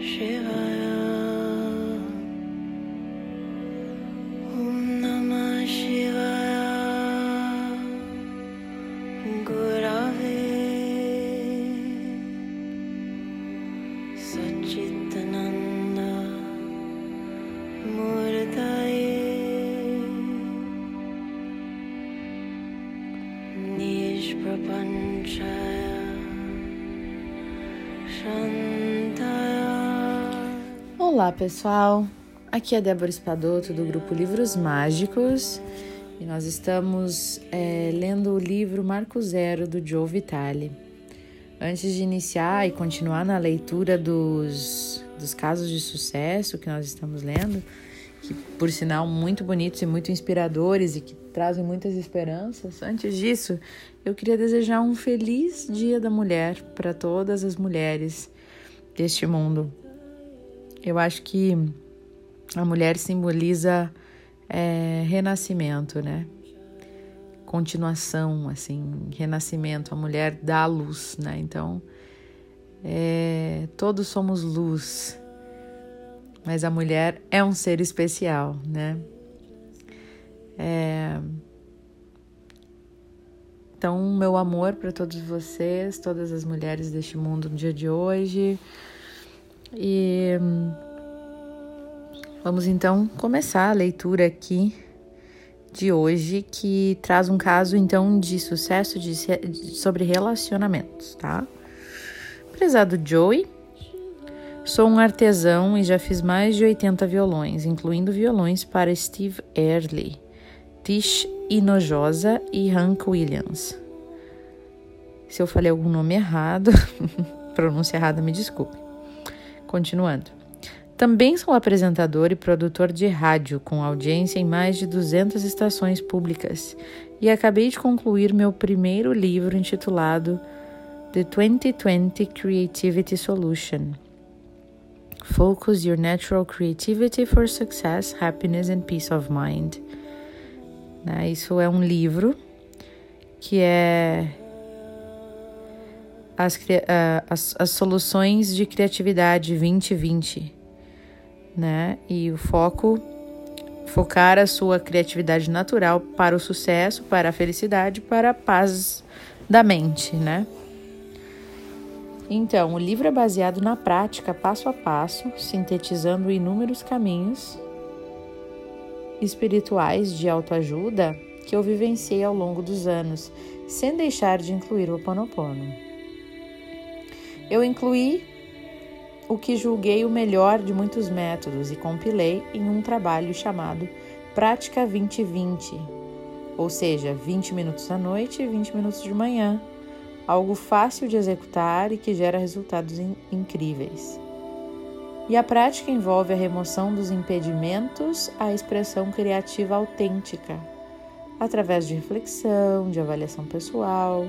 喜欢 Olá, pessoal. Aqui é Débora Espadoto do grupo Livros Mágicos e nós estamos é, lendo o livro Marco Zero do Joe Vitale. Antes de iniciar e continuar na leitura dos, dos casos de sucesso que nós estamos lendo, que por sinal muito bonitos e muito inspiradores e que trazem muitas esperanças, antes disso eu queria desejar um feliz Dia da Mulher para todas as mulheres deste mundo. Eu acho que a mulher simboliza é, renascimento, né? Continuação, assim, renascimento. A mulher dá a luz, né? Então, é, todos somos luz, mas a mulher é um ser especial, né? É, então, meu amor para todos vocês, todas as mulheres deste mundo no dia de hoje. E vamos então começar a leitura aqui de hoje, que traz um caso então de sucesso de, sobre relacionamentos, tá? Prezado Joey, sou um artesão e já fiz mais de 80 violões, incluindo violões para Steve Early, Tish Inojosa e Hank Williams. Se eu falei algum nome errado, pronúncia errada, me desculpe. Continuando. Também sou apresentador e produtor de rádio, com audiência em mais de 200 estações públicas, e acabei de concluir meu primeiro livro intitulado The 2020 Creativity Solution. Focus Your Natural Creativity for Success, Happiness and Peace of Mind. Né? Isso é um livro que é as, as, as soluções de criatividade 2020, né? E o foco focar a sua criatividade natural para o sucesso, para a felicidade, para a paz da mente, né? Então, o livro é baseado na prática passo a passo, sintetizando inúmeros caminhos espirituais de autoajuda que eu vivenciei ao longo dos anos, sem deixar de incluir o Ho Oponopono. Eu incluí o que julguei o melhor de muitos métodos e compilei em um trabalho chamado Prática 2020, ou seja, 20 minutos à noite e 20 minutos de manhã, algo fácil de executar e que gera resultados in incríveis. E a prática envolve a remoção dos impedimentos à expressão criativa autêntica, através de reflexão, de avaliação pessoal,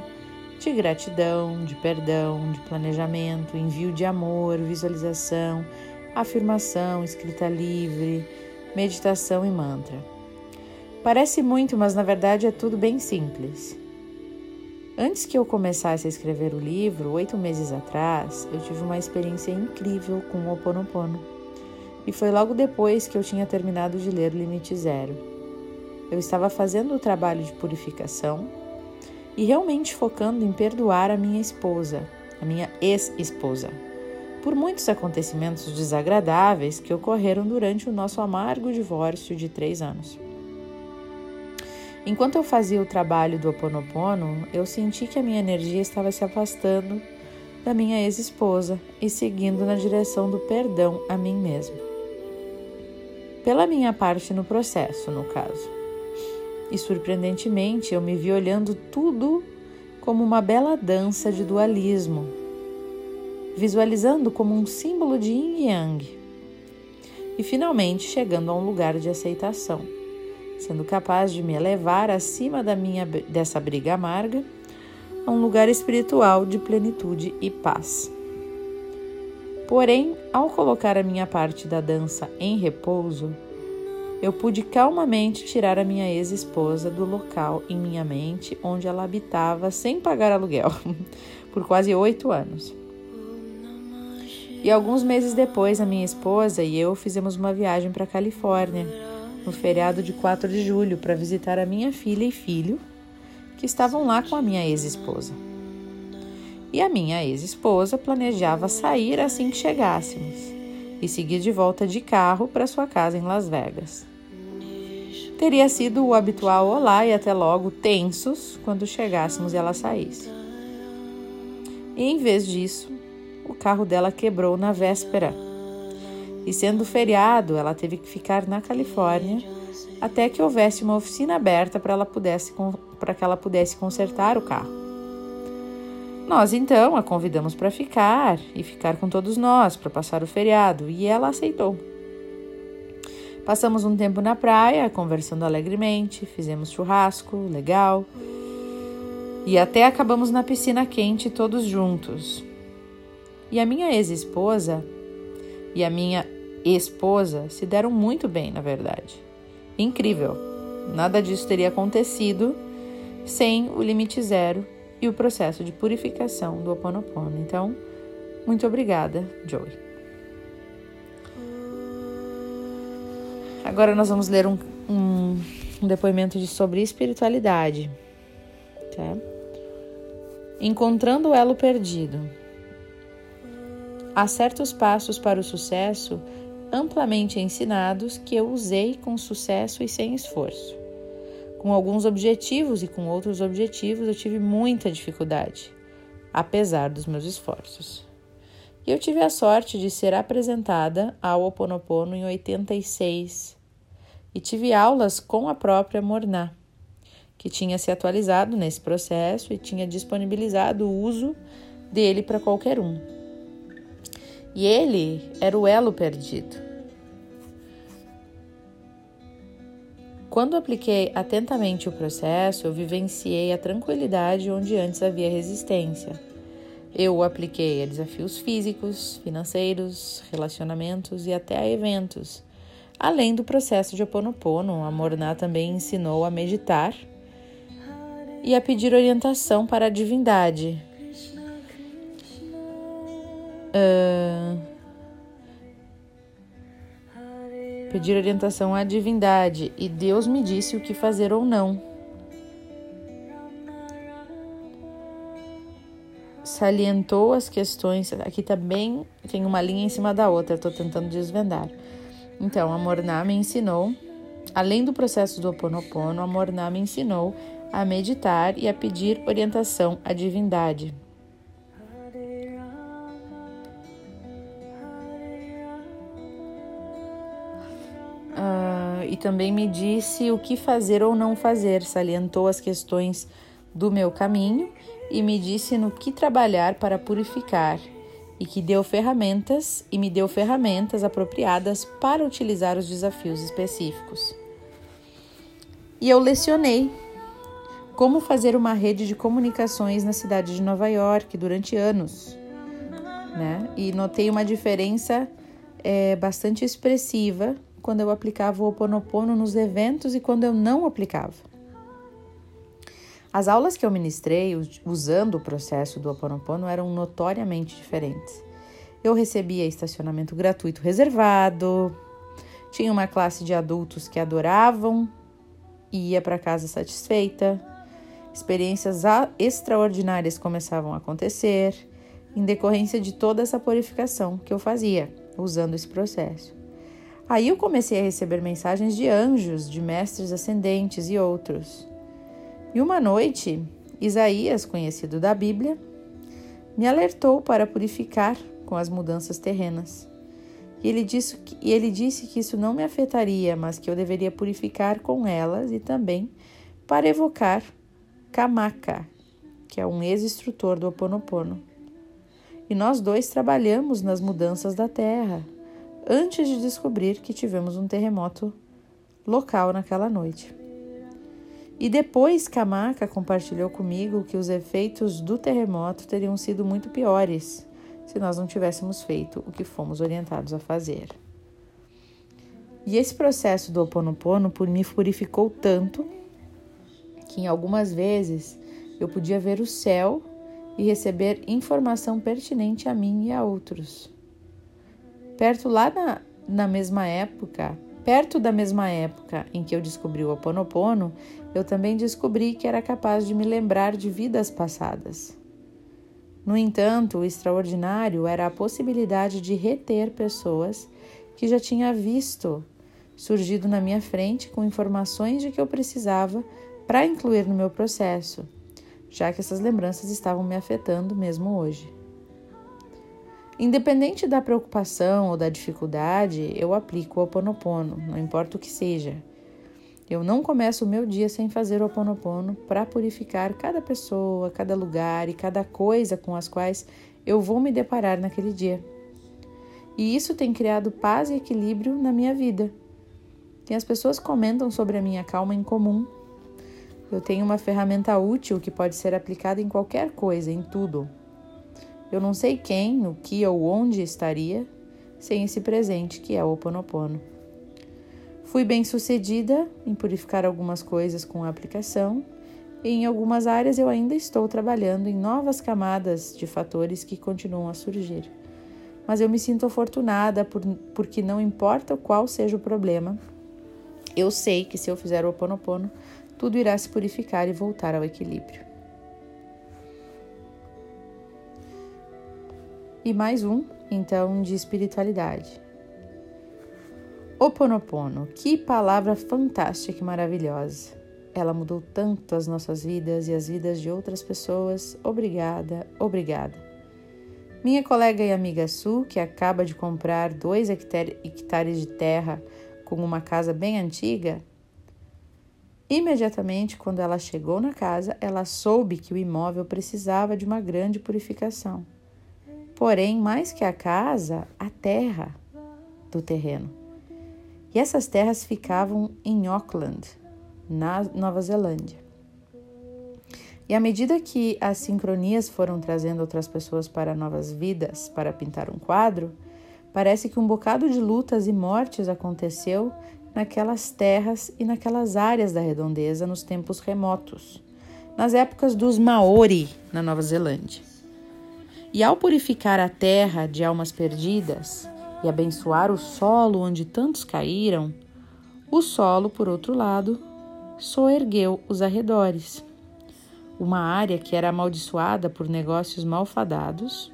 de gratidão, de perdão, de planejamento, envio de amor, visualização, afirmação, escrita livre, meditação e mantra. Parece muito, mas na verdade é tudo bem simples. Antes que eu começasse a escrever o livro, oito meses atrás, eu tive uma experiência incrível com o Ho Oponopono. E foi logo depois que eu tinha terminado de ler Limite Zero. Eu estava fazendo o trabalho de purificação e realmente focando em perdoar a minha esposa, a minha ex-esposa, por muitos acontecimentos desagradáveis que ocorreram durante o nosso amargo divórcio de três anos. Enquanto eu fazia o trabalho do Oponopono, eu senti que a minha energia estava se afastando da minha ex-esposa e seguindo na direção do perdão a mim mesma. Pela minha parte no processo, no caso. E surpreendentemente, eu me vi olhando tudo como uma bela dança de dualismo, visualizando como um símbolo de yin e yang. E finalmente chegando a um lugar de aceitação sendo capaz de me elevar acima da minha dessa briga amarga a um lugar espiritual de plenitude e paz. Porém, ao colocar a minha parte da dança em repouso, eu pude calmamente tirar a minha ex-esposa do local em minha mente onde ela habitava sem pagar aluguel por quase oito anos. E alguns meses depois, a minha esposa e eu fizemos uma viagem para a Califórnia, no feriado de 4 de julho, para visitar a minha filha e filho, que estavam lá com a minha ex-esposa. E a minha ex-esposa planejava sair assim que chegássemos e seguir de volta de carro para sua casa em Las Vegas. Teria sido o habitual olá e até logo tensos quando chegássemos e ela saísse. E em vez disso, o carro dela quebrou na véspera. E sendo feriado, ela teve que ficar na Califórnia até que houvesse uma oficina aberta para ela pudesse para que ela pudesse consertar o carro. Nós então a convidamos para ficar e ficar com todos nós para passar o feriado, e ela aceitou. Passamos um tempo na praia, conversando alegremente, fizemos churrasco, legal. E até acabamos na piscina quente todos juntos. E a minha ex-esposa e a minha esposa se deram muito bem, na verdade. Incrível. Nada disso teria acontecido sem o limite zero e o processo de purificação do Ho Oponopono. Então, muito obrigada, Joey. Agora nós vamos ler um, um, um depoimento de, sobre espiritualidade. Tá? Encontrando o elo perdido. Há certos passos para o sucesso amplamente ensinados que eu usei com sucesso e sem esforço. Com alguns objetivos e com outros objetivos eu tive muita dificuldade, apesar dos meus esforços. E eu tive a sorte de ser apresentada ao Oponopono em 86 e tive aulas com a própria Morná, que tinha se atualizado nesse processo e tinha disponibilizado o uso dele para qualquer um. E ele era o elo perdido. Quando apliquei atentamente o processo, eu vivenciei a tranquilidade onde antes havia resistência. Eu o apliquei a desafios físicos, financeiros, relacionamentos e até a eventos. Além do processo de Ho Oponopono, a Morná também ensinou a meditar e a pedir orientação para a divindade, Uh, pedir orientação à divindade e Deus me disse o que fazer ou não. Salientou as questões. Aqui também tem uma linha em cima da outra, estou tentando desvendar. Então, a Morná me ensinou, além do processo do Ho Oponopono, a Morná me ensinou a meditar e a pedir orientação à divindade. e também me disse o que fazer ou não fazer, salientou as questões do meu caminho e me disse no que trabalhar para purificar, e que deu ferramentas e me deu ferramentas apropriadas para utilizar os desafios específicos. E eu lecionei como fazer uma rede de comunicações na cidade de Nova York durante anos, né? E notei uma diferença é, bastante expressiva quando eu aplicava o Ho Oponopono nos eventos e quando eu não aplicava. As aulas que eu ministrei usando o processo do Ho Oponopono eram notoriamente diferentes. Eu recebia estacionamento gratuito reservado, tinha uma classe de adultos que adoravam e ia para casa satisfeita. Experiências extraordinárias começavam a acontecer em decorrência de toda essa purificação que eu fazia usando esse processo. Aí eu comecei a receber mensagens de anjos, de mestres ascendentes e outros. E uma noite, Isaías, conhecido da Bíblia, me alertou para purificar com as mudanças terrenas. E ele, disse que, e ele disse que isso não me afetaria, mas que eu deveria purificar com elas e também para evocar Kamaka, que é um ex-instrutor do Ho Oponopono. E nós dois trabalhamos nas mudanças da terra, antes de descobrir que tivemos um terremoto local naquela noite. E depois Kamaka compartilhou comigo que os efeitos do terremoto teriam sido muito piores se nós não tivéssemos feito o que fomos orientados a fazer. E esse processo do Oponopono por me purificou tanto que em algumas vezes eu podia ver o céu e receber informação pertinente a mim e a outros. Perto lá na, na mesma época, perto da mesma época em que eu descobri o Oponopono, eu também descobri que era capaz de me lembrar de vidas passadas. No entanto, o extraordinário era a possibilidade de reter pessoas que já tinha visto surgido na minha frente com informações de que eu precisava para incluir no meu processo, já que essas lembranças estavam me afetando mesmo hoje. Independente da preocupação ou da dificuldade, eu aplico o Oponopono, não importa o que seja. Eu não começo o meu dia sem fazer o Oponopono para purificar cada pessoa, cada lugar e cada coisa com as quais eu vou me deparar naquele dia. E isso tem criado paz e equilíbrio na minha vida. E as pessoas comentam sobre a minha calma em comum. Eu tenho uma ferramenta útil que pode ser aplicada em qualquer coisa, em tudo. Eu não sei quem, o que ou onde estaria sem esse presente que é o Oponopono. Fui bem sucedida em purificar algumas coisas com a aplicação, e em algumas áreas eu ainda estou trabalhando em novas camadas de fatores que continuam a surgir. Mas eu me sinto afortunada por, porque não importa qual seja o problema, eu sei que se eu fizer o Oponopono, tudo irá se purificar e voltar ao equilíbrio. E mais um, então, de espiritualidade. Oponopono, que palavra fantástica e maravilhosa. Ela mudou tanto as nossas vidas e as vidas de outras pessoas. Obrigada, obrigada. Minha colega e amiga Su, que acaba de comprar dois hectares de terra com uma casa bem antiga, imediatamente quando ela chegou na casa, ela soube que o imóvel precisava de uma grande purificação. Porém, mais que a casa, a terra do terreno. E essas terras ficavam em Auckland, na Nova Zelândia. E à medida que as sincronias foram trazendo outras pessoas para novas vidas, para pintar um quadro, parece que um bocado de lutas e mortes aconteceu naquelas terras e naquelas áreas da redondeza nos tempos remotos, nas épocas dos Maori na Nova Zelândia. E ao purificar a terra de almas perdidas, e abençoar o solo onde tantos caíram, o solo, por outro lado, soergueu os arredores. Uma área que era amaldiçoada por negócios malfadados,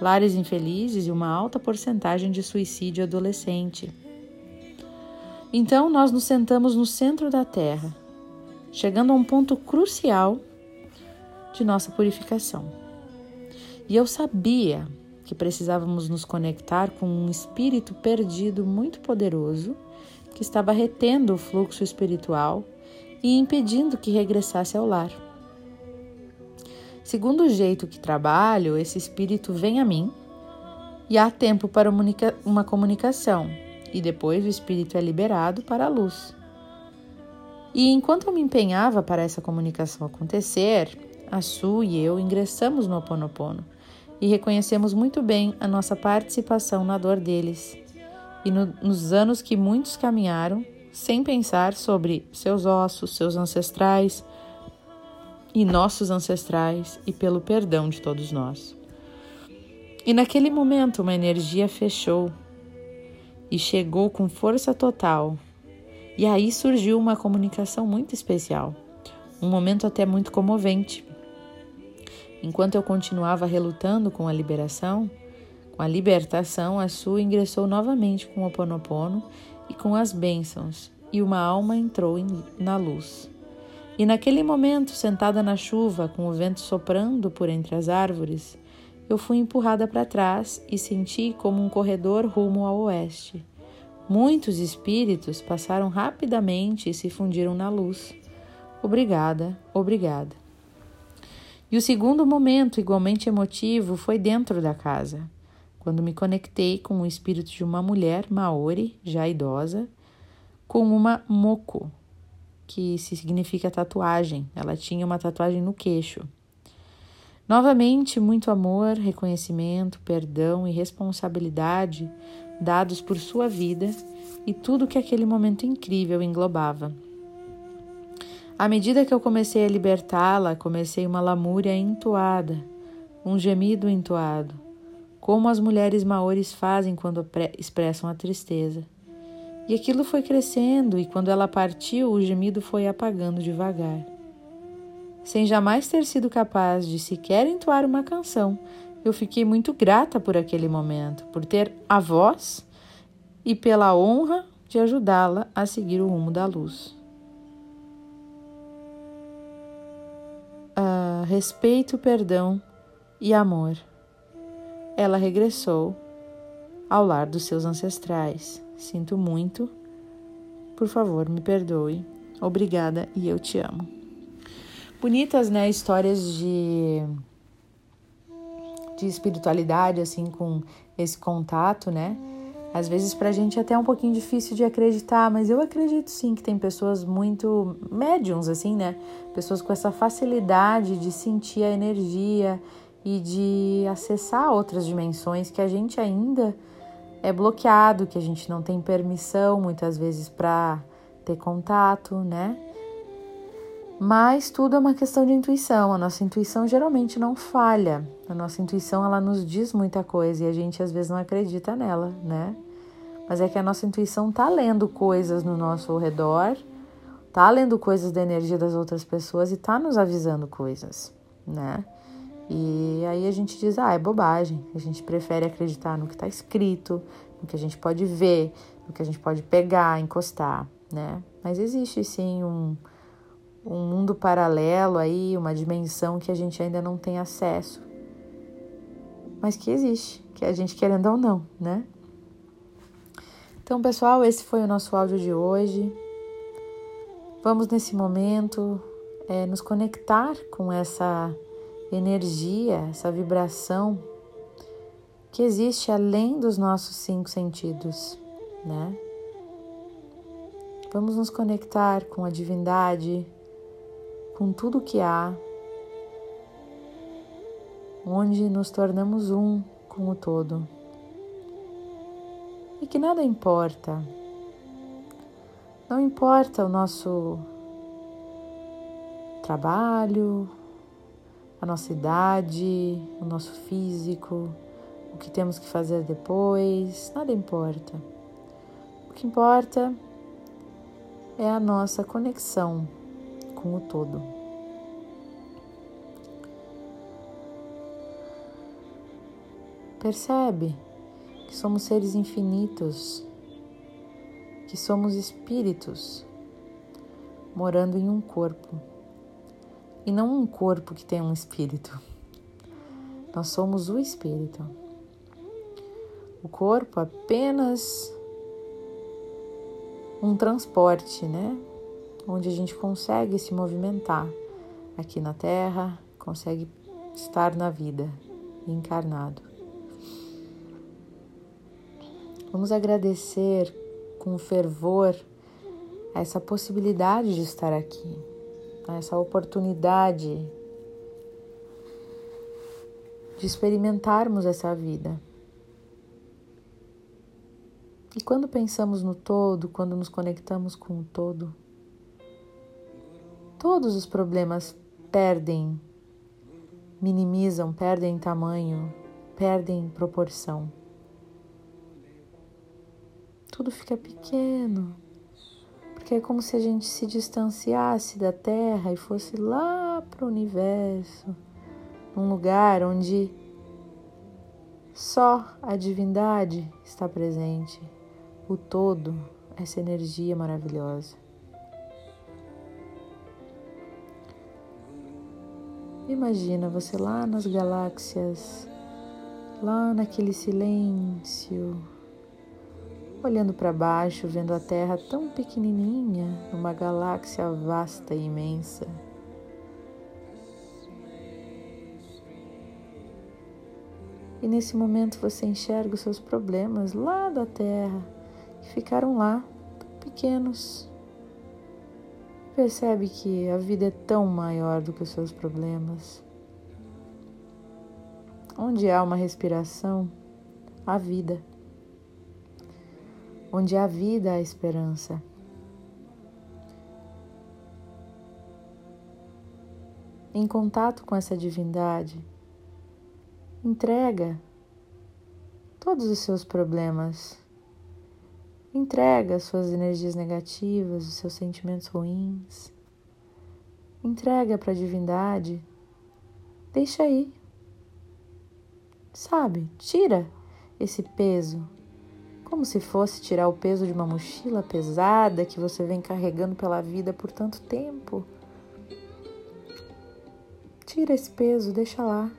lares infelizes e uma alta porcentagem de suicídio adolescente. Então nós nos sentamos no centro da terra, chegando a um ponto crucial de nossa purificação. E eu sabia que precisávamos nos conectar com um espírito perdido muito poderoso que estava retendo o fluxo espiritual e impedindo que regressasse ao lar. Segundo o jeito que trabalho, esse espírito vem a mim e há tempo para uma comunicação, e depois o espírito é liberado para a luz. E enquanto eu me empenhava para essa comunicação acontecer, a Su e eu ingressamos no Ho Oponopono e reconhecemos muito bem a nossa participação na dor deles e no, nos anos que muitos caminharam sem pensar sobre seus ossos, seus ancestrais e nossos ancestrais e pelo perdão de todos nós. E naquele momento uma energia fechou e chegou com força total. E aí surgiu uma comunicação muito especial, um momento até muito comovente. Enquanto eu continuava relutando com a liberação, com a libertação, a Su ingressou novamente com o Ponopono e com as bênçãos, e uma alma entrou em, na luz. E naquele momento, sentada na chuva, com o vento soprando por entre as árvores, eu fui empurrada para trás e senti como um corredor rumo ao oeste. Muitos espíritos passaram rapidamente e se fundiram na luz. Obrigada, obrigada. E o segundo momento, igualmente emotivo, foi dentro da casa, quando me conectei com o espírito de uma mulher maori, já idosa, com uma moko, que significa tatuagem. Ela tinha uma tatuagem no queixo. Novamente, muito amor, reconhecimento, perdão e responsabilidade dados por sua vida e tudo que aquele momento incrível englobava. À medida que eu comecei a libertá-la, comecei uma lamúria entoada, um gemido entoado, como as mulheres maores fazem quando expressam a tristeza. E aquilo foi crescendo, e quando ela partiu, o gemido foi apagando devagar. Sem jamais ter sido capaz de sequer entoar uma canção, eu fiquei muito grata por aquele momento, por ter a voz e pela honra de ajudá-la a seguir o rumo da luz. Respeito, perdão e amor. Ela regressou ao lar dos seus ancestrais. Sinto muito. Por favor, me perdoe. Obrigada e eu te amo. Bonitas, né? Histórias de de espiritualidade assim com esse contato, né? Às vezes para a gente é até um pouquinho difícil de acreditar, mas eu acredito sim que tem pessoas muito médiums, assim, né? Pessoas com essa facilidade de sentir a energia e de acessar outras dimensões que a gente ainda é bloqueado, que a gente não tem permissão muitas vezes para ter contato, né? Mas tudo é uma questão de intuição. A nossa intuição geralmente não falha. A nossa intuição ela nos diz muita coisa e a gente às vezes não acredita nela, né? Mas é que a nossa intuição tá lendo coisas no nosso redor, tá lendo coisas da energia das outras pessoas e tá nos avisando coisas, né? E aí a gente diz, ah, é bobagem. A gente prefere acreditar no que está escrito, no que a gente pode ver, no que a gente pode pegar, encostar, né? Mas existe sim um, um mundo paralelo aí, uma dimensão que a gente ainda não tem acesso, mas que existe, que a gente querendo ou não, né? Então, pessoal, esse foi o nosso áudio de hoje. Vamos nesse momento é, nos conectar com essa energia, essa vibração que existe além dos nossos cinco sentidos, né? Vamos nos conectar com a divindade, com tudo que há, onde nos tornamos um com o todo. E que nada importa. Não importa o nosso trabalho, a nossa idade, o nosso físico, o que temos que fazer depois, nada importa. O que importa é a nossa conexão com o todo. Percebe que somos seres infinitos, que somos espíritos morando em um corpo e não um corpo que tem um espírito. Nós somos o espírito. O corpo apenas um transporte, né? Onde a gente consegue se movimentar aqui na Terra, consegue estar na vida, encarnado. Vamos agradecer com fervor essa possibilidade de estar aqui, essa oportunidade de experimentarmos essa vida. E quando pensamos no todo, quando nos conectamos com o todo, todos os problemas perdem, minimizam, perdem tamanho, perdem proporção. Tudo fica pequeno, porque é como se a gente se distanciasse da Terra e fosse lá para o universo, num lugar onde só a divindade está presente, o todo, essa energia maravilhosa. Imagina você lá nas galáxias, lá naquele silêncio, olhando para baixo, vendo a Terra tão pequenininha numa galáxia vasta e imensa. E nesse momento você enxerga os seus problemas lá da Terra, que ficaram lá, pequenos. Percebe que a vida é tão maior do que os seus problemas. Onde há uma respiração, há vida. Onde há vida, há esperança. Em contato com essa divindade, entrega todos os seus problemas. Entrega as suas energias negativas, os seus sentimentos ruins. Entrega para a divindade. Deixa aí. Sabe, tira esse peso. Como se fosse tirar o peso de uma mochila pesada que você vem carregando pela vida por tanto tempo. Tira esse peso, deixa lá.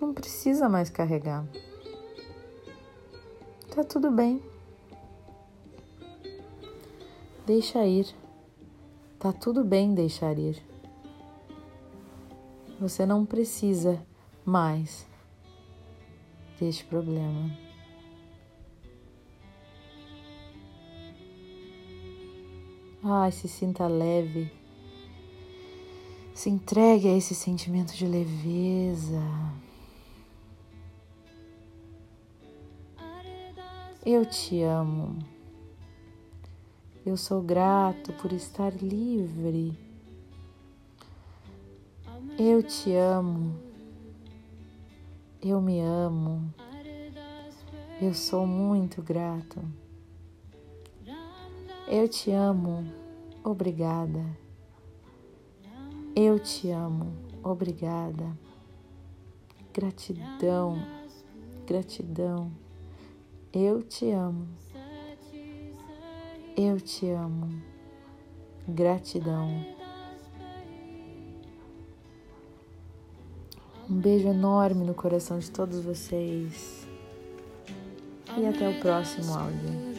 Não precisa mais carregar. Tá tudo bem. Deixa ir. Tá tudo bem deixar ir. Você não precisa mais deste problema. Ai, se sinta leve. Se entregue a esse sentimento de leveza. Eu te amo. Eu sou grato por estar livre. Eu te amo. Eu me amo. Eu sou muito grato. Eu te amo. Obrigada. Eu te amo. Obrigada. Gratidão. Gratidão. Eu te amo. Eu te amo. Gratidão. Um beijo enorme no coração de todos vocês. E até o próximo áudio.